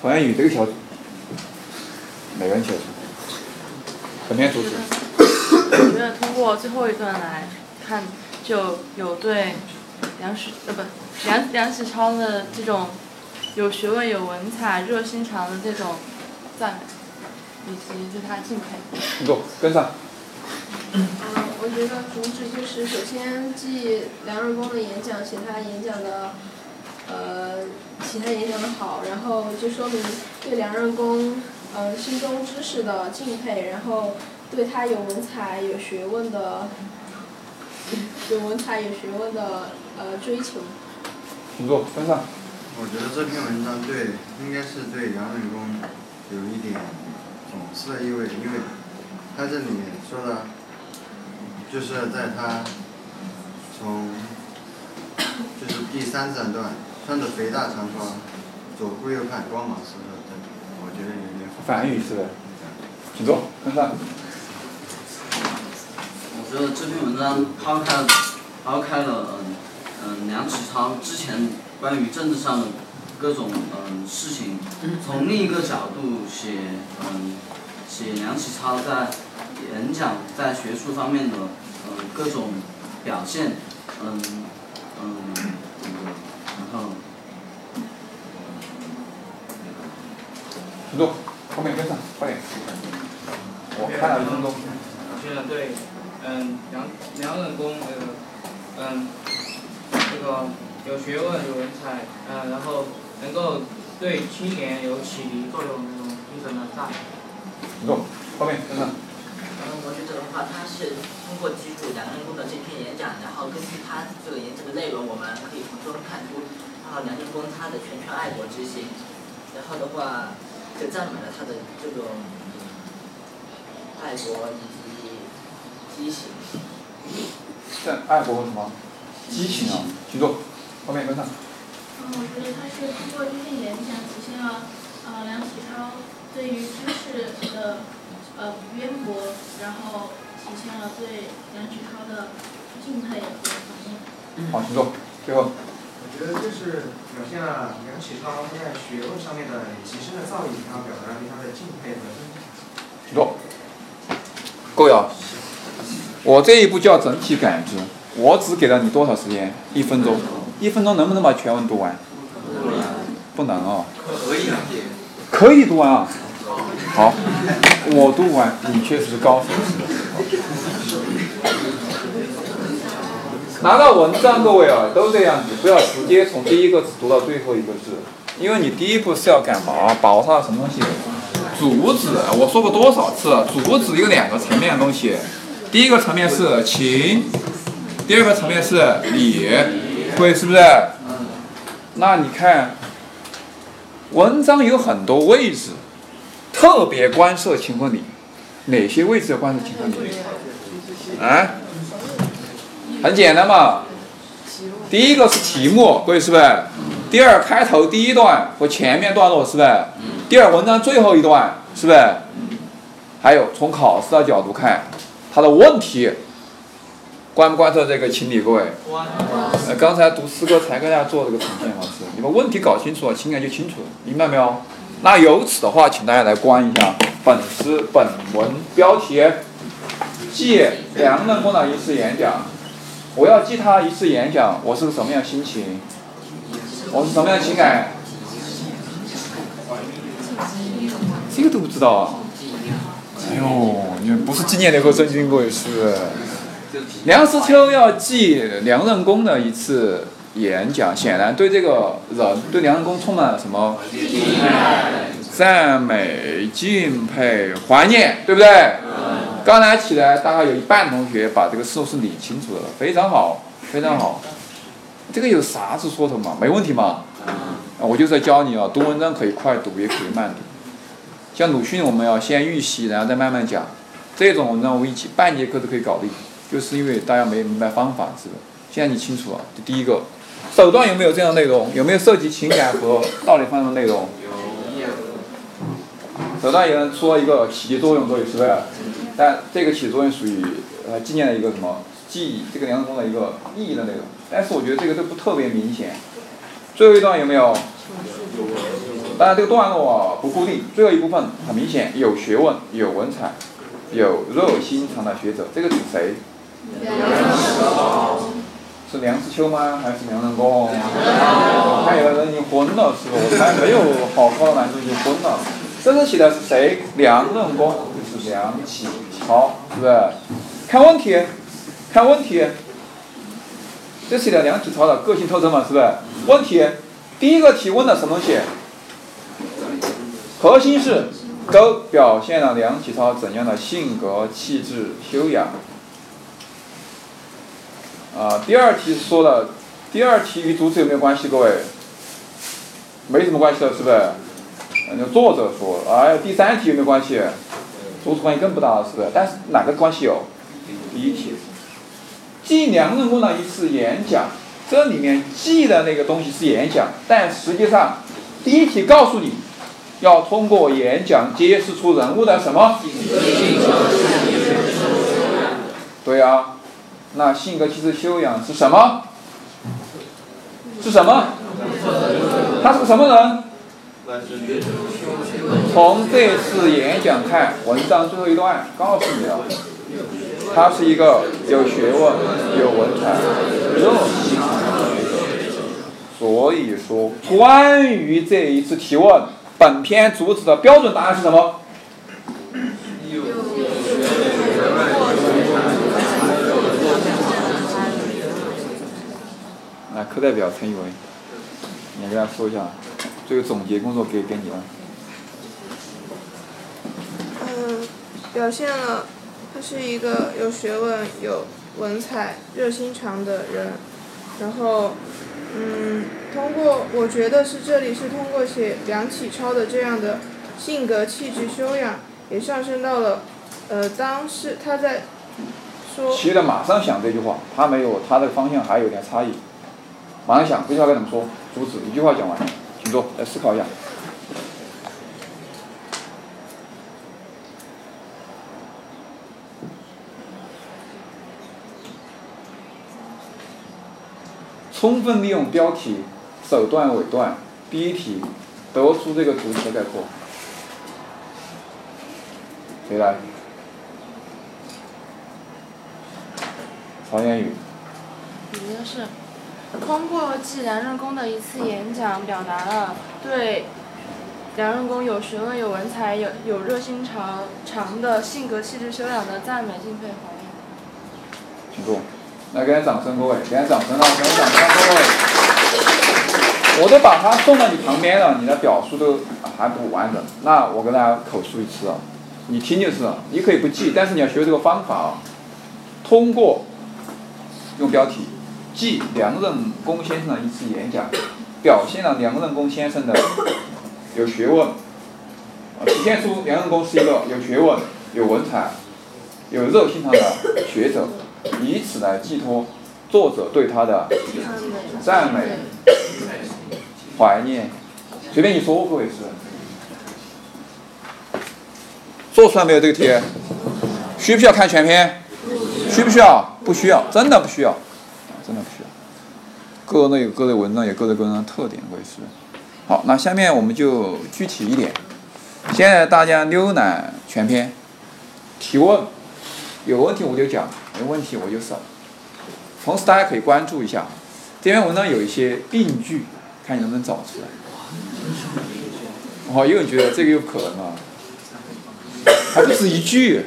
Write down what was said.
方言语这个小组，每个人写出，本篇主旨。我觉得通过最后一段来看，就有对梁实呃不梁梁启超的这种有学问、有文采、热心肠的这种赞美，以及对他敬佩。你给我跟上。嗯，我觉得主旨就是首先记梁任公的演讲，写他演讲的，呃，其他演讲的好，然后就说明对梁任公，呃，心中知识的敬佩，然后对他有文采、有学问的，有文采、有学问的呃追求。请坐，跟上。我觉得这篇文章对，应该是对梁任公有一点讽刺的意味，因为他这里说的。就是在他从就是第三三段，穿着肥大长袍，左顾右盼，光芒四射，我觉得有点反语是的，请坐。我觉得这篇文章抛开抛开了嗯嗯梁启超之前关于政治上的各种嗯事情，从另一个角度写嗯写梁启超在。演讲在学术方面的嗯各种表现，嗯嗯然后，请坐，后面跟上，快点。我看了一分钟。现在对，嗯梁梁任公那个嗯这个有学问有文采，嗯然后能够对青年有启迪作用那种精神的赞。请坐，后面跟上。我觉得的话，他是通过记住梁任公的这篇演讲，然后根据他这个演讲的内容，我们可以从中看出，然后梁任公他的拳拳爱国之心，然后的话，就赞美了他的这种爱国以及激情。在爱国什么？激情啊！请坐，后面跟上。嗯，我觉得他是通过这篇演讲，体现了呃梁启超对于知识的。呃，渊博，然后体现了对梁启超的敬佩和怀念。好，请坐。最后。我觉得这是表现了梁启超在学问上面的极深的造诣，然后表达了对他的敬佩和尊敬。请坐。各位啊，我这一步叫整体感知，我只给了你多少时间？一分钟。一分钟能不能把全文读完？不能啊。可以。可以读完啊。好，我读完，你确实是高手。拿到文章，各位啊，都这样子，不要直接从第一个字读到最后一个字，因为你第一步是要干嘛？保它什么东西？主旨，我说过多少次？主旨有两个层面的东西，第一个层面是情，第二个层面是理，各位是不是？那你看，文章有很多位置。特别关涉情和理，哪些位置要关涉情和理？啊？很简单嘛。第一个是题目，各位是不是？第二，开头第一段和前面段落是不是？第二，文章最后一段是不是？还有从考试的角度看，他的问题关不关涉这个情理？各位？呃，刚才读诗歌才跟大家做这个呈现方式，你把问题搞清楚了，情感就清楚了，明白没有？那由此的话，请大家来观一下本诗本文标题，借梁任公的一次演讲。我要记他一次演讲，我是个什么样心情？我是什么样情感？这个都不知道啊！哎呦，你不是纪念那个真经过一次。梁实秋要记梁任公的一次。演讲显然对这个人，对梁任公充满了什么？赞美、敬佩、怀念，对不对？刚才起来大概有一半同学把这个事是理清楚了，非常好，非常好。这个有啥子说头嘛？没问题嘛？啊，我就是在教你啊，读文章可以快读，也可以慢读。像鲁迅，我们要先预习，然后再慢慢讲。这种文章我们一起半节课都可以搞定，就是因为大家没明白方法，是吧？现在你清楚了，这第一个。手段有没有这样内容？有没有涉及情感和道理方面的内容？有。手段也能说一个起作用，作用是不是？但这个起作用属于呃纪念的一个什么？记忆这个梁任公的一个意义的内容。但是我觉得这个都不特别明显。最后一段有没有？当然这个段落啊不固定，最后一部分很明显有学问、有文采、有热心肠的学者，这个指谁？是梁实秋吗？还是梁任公？我看有的人已经昏了，是不？我看没有好高的难度就昏了。这个写的是谁？梁任公，就是梁启好，是不是？看问题，看问题。这写的梁启超的个性特征嘛，是不是？问题，第一个提问的什么东西？核心是都表现了梁启超怎样的性格、气质、修养。啊，第二题说了，第二题与主旨有没有关系？各位，没什么关系的，是不是？那作者说，哎，第三题有没有关系？主旨关系更不大了，是不是？但是哪个关系有？第一题，记梁任公的一次演讲，这里面记的那个东西是演讲，但实际上第一题告诉你，要通过演讲揭示出人物的什么？对呀。那性格、其实、修养是什么？是什么？他是个什么人？从这次演讲看，文章最后一段告诉你了，他是一个有学问、有文采、热心的学者。所以说，关于这一次提问，本篇主旨的标准答案是什么？来，课代表陈宇文，你给大家说一下，这个总结工作给给你了。嗯，表现了他是一个有学问、有文采、热心肠的人。然后，嗯，通过我觉得是这里是通过写梁启超的这样的性格、气质、修养，也上升到了，呃，当时他在说。写的马上想这句话，他没有他的方向还有点差异。马上想，这句话该怎么说？主旨一句话讲完，请坐，来思考一下。充分利用标题、首段、尾段、第一题，得出这个主题的概括。谁来？曹彦宇。我觉得是。通过记梁任公的一次演讲，表达了对梁任公有学问、有文采、有有热心肠肠的性格、气质、修养的赞美、敬佩、怀念。请坐，来给点掌声，各位，给点掌声啊！给点掌声，各位。我都把它送到你旁边了，你的表述都还不完整，那我跟大家口述一次啊，你听就是了，你可以不记，但是你要学这个方法啊。通过用标题。记梁任公先生的一次演讲，表现了梁任公先生的有学问，体现出梁任公是一个有学问、有文采、有热心肠的学者，以此来寄托作者对他的赞美、怀念。随便你说，各位是做出来没有这个题？需不需要看全篇？需不需要？不需要，真的不需要。真的不需要，各类有各类文章，有各类文章的特点，我也是。好，那下面我们就具体一点。现在大家浏览全篇，提问，有问题我就讲，没问题我就省。同时大家可以关注一下，这篇文章有一些病句，看你能不能找出来。哦，有人觉得这个有可能啊，还不止一句。